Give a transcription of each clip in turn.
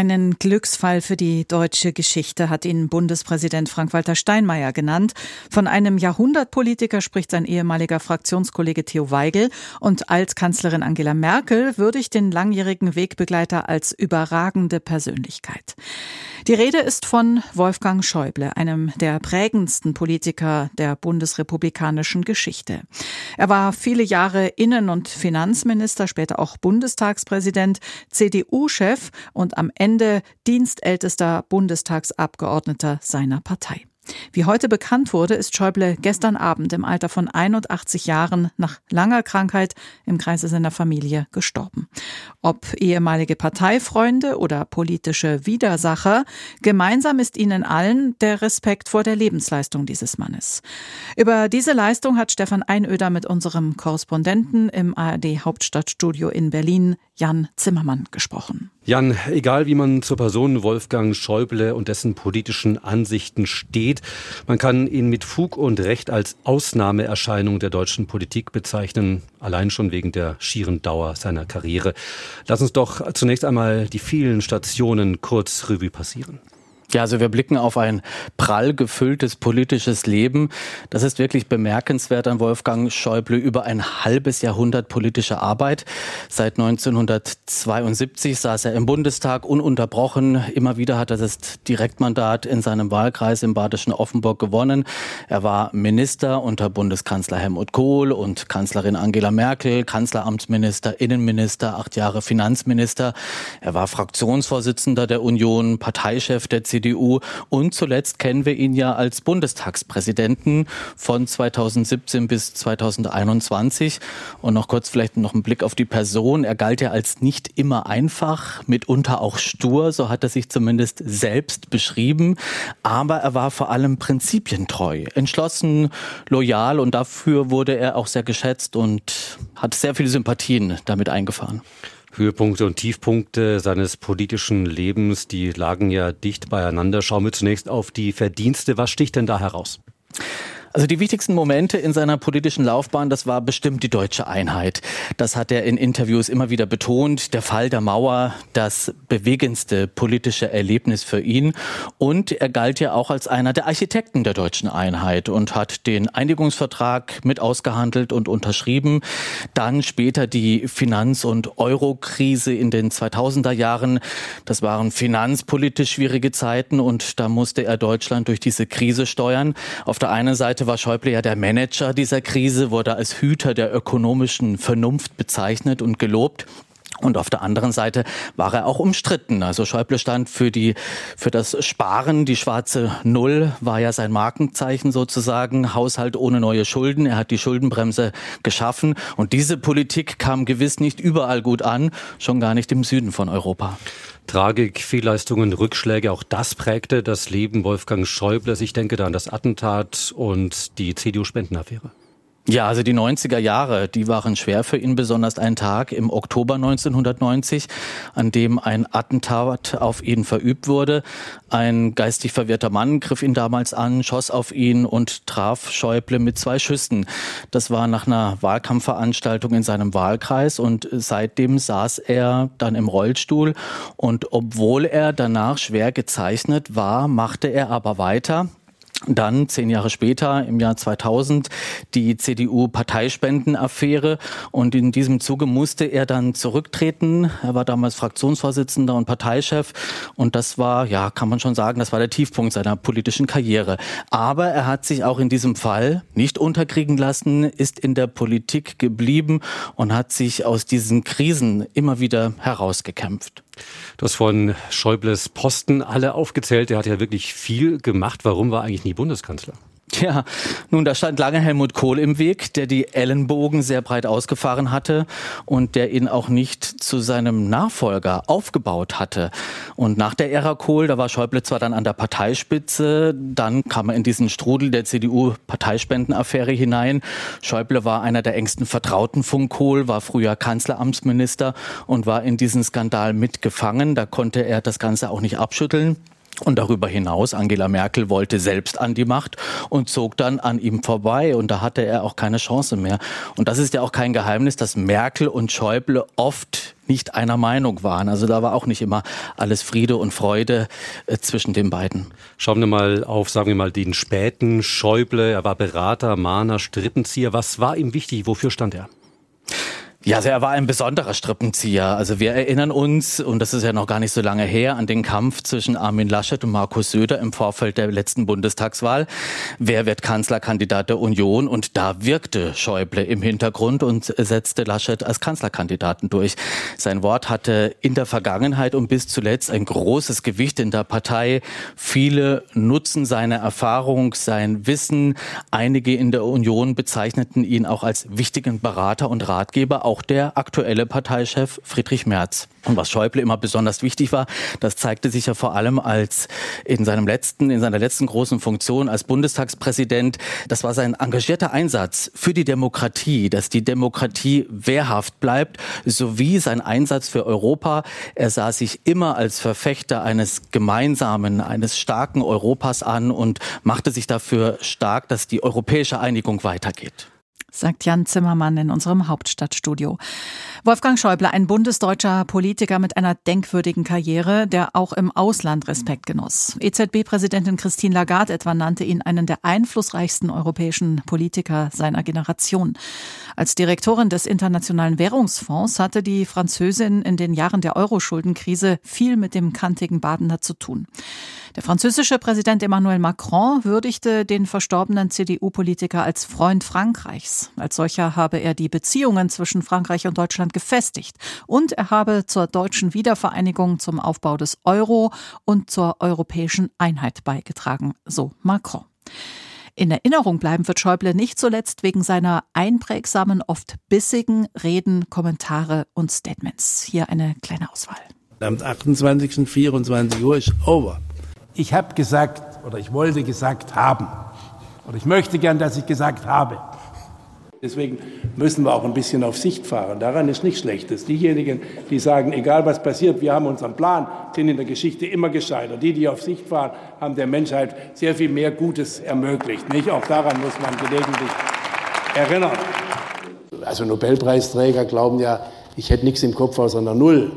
Einen Glücksfall für die deutsche Geschichte hat ihn Bundespräsident Frank-Walter Steinmeier genannt. Von einem Jahrhundertpolitiker spricht sein ehemaliger Fraktionskollege Theo Weigel und als Kanzlerin Angela Merkel würdigt den langjährigen Wegbegleiter als überragende Persönlichkeit. Die Rede ist von Wolfgang Schäuble, einem der prägendsten Politiker der bundesrepublikanischen Geschichte. Er war viele Jahre Innen- und Finanzminister, später auch Bundestagspräsident, CDU-Chef und am Ende dienstältester Bundestagsabgeordneter seiner Partei. Wie heute bekannt wurde, ist Schäuble gestern Abend im Alter von 81 Jahren nach langer Krankheit im Kreise seiner Familie gestorben. Ob ehemalige Parteifreunde oder politische Widersacher, gemeinsam ist ihnen allen der Respekt vor der Lebensleistung dieses Mannes. Über diese Leistung hat Stefan Einöder mit unserem Korrespondenten im ARD Hauptstadtstudio in Berlin, Jan Zimmermann, gesprochen. Jan, egal wie man zur Person Wolfgang Schäuble und dessen politischen Ansichten steht, man kann ihn mit Fug und Recht als Ausnahmeerscheinung der deutschen Politik bezeichnen, allein schon wegen der schieren Dauer seiner Karriere. Lass uns doch zunächst einmal die vielen Stationen kurz Revue passieren. Ja, also wir blicken auf ein prall gefülltes politisches Leben. Das ist wirklich bemerkenswert an Wolfgang Schäuble über ein halbes Jahrhundert politische Arbeit. Seit 1972 saß er im Bundestag ununterbrochen. Immer wieder hat er das Direktmandat in seinem Wahlkreis im badischen Offenburg gewonnen. Er war Minister unter Bundeskanzler Helmut Kohl und Kanzlerin Angela Merkel, Kanzleramtsminister, Innenminister, acht Jahre Finanzminister. Er war Fraktionsvorsitzender der Union, Parteichef der CDU CDU. Und zuletzt kennen wir ihn ja als Bundestagspräsidenten von 2017 bis 2021. Und noch kurz vielleicht noch ein Blick auf die Person. Er galt ja als nicht immer einfach, mitunter auch stur, so hat er sich zumindest selbst beschrieben. Aber er war vor allem prinzipientreu, entschlossen, loyal und dafür wurde er auch sehr geschätzt und hat sehr viele Sympathien damit eingefahren. Höhepunkte und Tiefpunkte seines politischen Lebens, die lagen ja dicht beieinander. Schauen wir zunächst auf die Verdienste. Was sticht denn da heraus? Also die wichtigsten Momente in seiner politischen Laufbahn, das war bestimmt die deutsche Einheit. Das hat er in Interviews immer wieder betont. Der Fall der Mauer, das bewegendste politische Erlebnis für ihn. Und er galt ja auch als einer der Architekten der deutschen Einheit und hat den Einigungsvertrag mit ausgehandelt und unterschrieben. Dann später die Finanz- und Euro-Krise in den 2000er Jahren. Das waren finanzpolitisch schwierige Zeiten und da musste er Deutschland durch diese Krise steuern. Auf der einen Seite Seite war Schäuble ja der Manager dieser Krise, wurde als Hüter der ökonomischen Vernunft bezeichnet und gelobt. Und auf der anderen Seite war er auch umstritten. Also Schäuble stand für die, für das Sparen. Die schwarze Null war ja sein Markenzeichen sozusagen. Haushalt ohne neue Schulden. Er hat die Schuldenbremse geschaffen. Und diese Politik kam gewiss nicht überall gut an. Schon gar nicht im Süden von Europa. Tragik, Fehlleistungen, Rückschläge, auch das prägte das Leben Wolfgang Schäubles. Ich denke da an das Attentat und die CDU-Spendenaffäre. Ja, also die 90er Jahre, die waren schwer für ihn, besonders ein Tag im Oktober 1990, an dem ein Attentat auf ihn verübt wurde. Ein geistig verwirrter Mann griff ihn damals an, schoss auf ihn und traf Schäuble mit zwei Schüssen. Das war nach einer Wahlkampfveranstaltung in seinem Wahlkreis und seitdem saß er dann im Rollstuhl und obwohl er danach schwer gezeichnet war, machte er aber weiter. Dann zehn Jahre später, im Jahr 2000, die CDU-Parteispendenaffäre. Und in diesem Zuge musste er dann zurücktreten. Er war damals Fraktionsvorsitzender und Parteichef. Und das war, ja, kann man schon sagen, das war der Tiefpunkt seiner politischen Karriere. Aber er hat sich auch in diesem Fall nicht unterkriegen lassen, ist in der Politik geblieben und hat sich aus diesen Krisen immer wieder herausgekämpft. Du hast von Schäubles Posten alle aufgezählt. Er hat ja wirklich viel gemacht. Warum war eigentlich nie Bundeskanzler? Ja, nun, da stand lange Helmut Kohl im Weg, der die Ellenbogen sehr breit ausgefahren hatte und der ihn auch nicht zu seinem Nachfolger aufgebaut hatte. Und nach der Ära Kohl, da war Schäuble zwar dann an der Parteispitze, dann kam er in diesen Strudel der CDU-Parteispendenaffäre hinein. Schäuble war einer der engsten Vertrauten von Kohl, war früher Kanzleramtsminister und war in diesen Skandal mitgefangen. Da konnte er das Ganze auch nicht abschütteln. Und darüber hinaus, Angela Merkel wollte selbst an die Macht und zog dann an ihm vorbei. Und da hatte er auch keine Chance mehr. Und das ist ja auch kein Geheimnis, dass Merkel und Schäuble oft nicht einer Meinung waren. Also da war auch nicht immer alles Friede und Freude äh, zwischen den beiden. Schauen wir mal auf, sagen wir mal, den späten Schäuble. Er war Berater, Mahner, Strippenzieher. Was war ihm wichtig? Wofür stand er? Ja, also er war ein besonderer Strippenzieher. Also wir erinnern uns, und das ist ja noch gar nicht so lange her, an den Kampf zwischen Armin Laschet und Markus Söder im Vorfeld der letzten Bundestagswahl. Wer wird Kanzlerkandidat der Union? Und da wirkte Schäuble im Hintergrund und setzte Laschet als Kanzlerkandidaten durch. Sein Wort hatte in der Vergangenheit und bis zuletzt ein großes Gewicht in der Partei. Viele nutzen seine Erfahrung, sein Wissen. Einige in der Union bezeichneten ihn auch als wichtigen Berater und Ratgeber auch der aktuelle Parteichef Friedrich Merz. Und was Schäuble immer besonders wichtig war, das zeigte sich ja vor allem als in seinem letzten, in seiner letzten großen Funktion als Bundestagspräsident. Das war sein engagierter Einsatz für die Demokratie, dass die Demokratie wehrhaft bleibt, sowie sein Einsatz für Europa. Er sah sich immer als Verfechter eines gemeinsamen, eines starken Europas an und machte sich dafür stark, dass die europäische Einigung weitergeht sagt Jan Zimmermann in unserem Hauptstadtstudio. Wolfgang Schäuble, ein bundesdeutscher Politiker mit einer denkwürdigen Karriere, der auch im Ausland Respekt genoss. EZB-Präsidentin Christine Lagarde etwa nannte ihn einen der einflussreichsten europäischen Politiker seiner Generation. Als Direktorin des Internationalen Währungsfonds hatte die Französin in den Jahren der Euro-Schuldenkrise viel mit dem kantigen Badener zu tun. Der französische Präsident Emmanuel Macron würdigte den verstorbenen CDU-Politiker als Freund Frankreichs. Als solcher habe er die Beziehungen zwischen Frankreich und Deutschland gefestigt und er habe zur deutschen Wiedervereinigung, zum Aufbau des Euro und zur europäischen Einheit beigetragen, so Macron. In Erinnerung bleiben wird Schäuble nicht zuletzt wegen seiner einprägsamen, oft bissigen Reden, Kommentare und Statements. Hier eine kleine Auswahl. Am 28. 24 Uhr ist over. Ich habe gesagt oder ich wollte gesagt haben oder ich möchte gern, dass ich gesagt habe. Deswegen müssen wir auch ein bisschen auf Sicht fahren. Daran ist nichts Schlechtes. Diejenigen, die sagen, egal was passiert, wir haben unseren Plan, sind in der Geschichte immer gescheitert. Die, die auf Sicht fahren, haben der Menschheit sehr viel mehr Gutes ermöglicht. Nicht? Auch daran muss man gelegentlich erinnern. Also Nobelpreisträger glauben ja, ich hätte nichts im Kopf außer einer Null.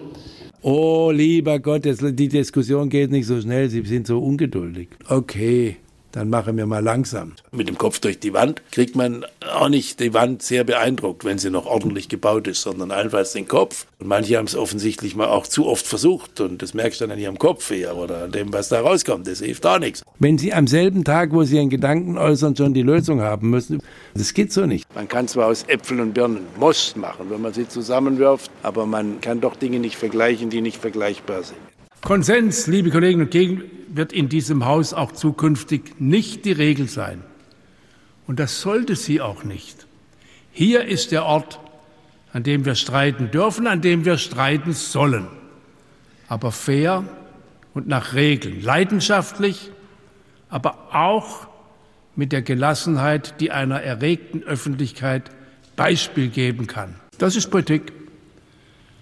Oh, lieber Gott, die Diskussion geht nicht so schnell, Sie sind so ungeduldig. Okay, dann machen wir mal langsam. Mit dem Kopf durch die Wand kriegt man auch nicht die Wand sehr beeindruckt, wenn sie noch ordentlich gebaut ist, sondern allenfalls den Kopf. Und manche haben es offensichtlich mal auch zu oft versucht und das merkst du dann an ihrem Kopf eher oder an dem, was da rauskommt. Das hilft auch nichts. Wenn Sie am selben Tag, wo Sie Ihren Gedanken äußern, schon die Lösung haben müssen, das geht so nicht. Man kann zwar aus Äpfeln und Birnen Most machen, wenn man sie zusammenwirft, aber man kann doch Dinge nicht vergleichen, die nicht vergleichbar sind. Konsens, liebe Kolleginnen und Kollegen, wird in diesem Haus auch zukünftig nicht die Regel sein. Und das sollte sie auch nicht. Hier ist der Ort, an dem wir streiten dürfen, an dem wir streiten sollen. Aber fair und nach Regeln, leidenschaftlich, aber auch mit der Gelassenheit, die einer erregten Öffentlichkeit Beispiel geben kann. Das ist Politik.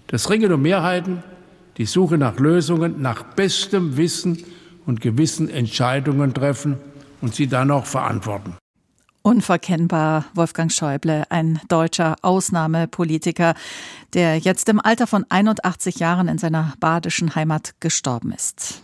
Das Ringen um Mehrheiten, die Suche nach Lösungen, nach bestem Wissen und Gewissen Entscheidungen treffen und sie dann auch verantworten. Unverkennbar Wolfgang Schäuble, ein deutscher Ausnahmepolitiker, der jetzt im Alter von 81 Jahren in seiner badischen Heimat gestorben ist.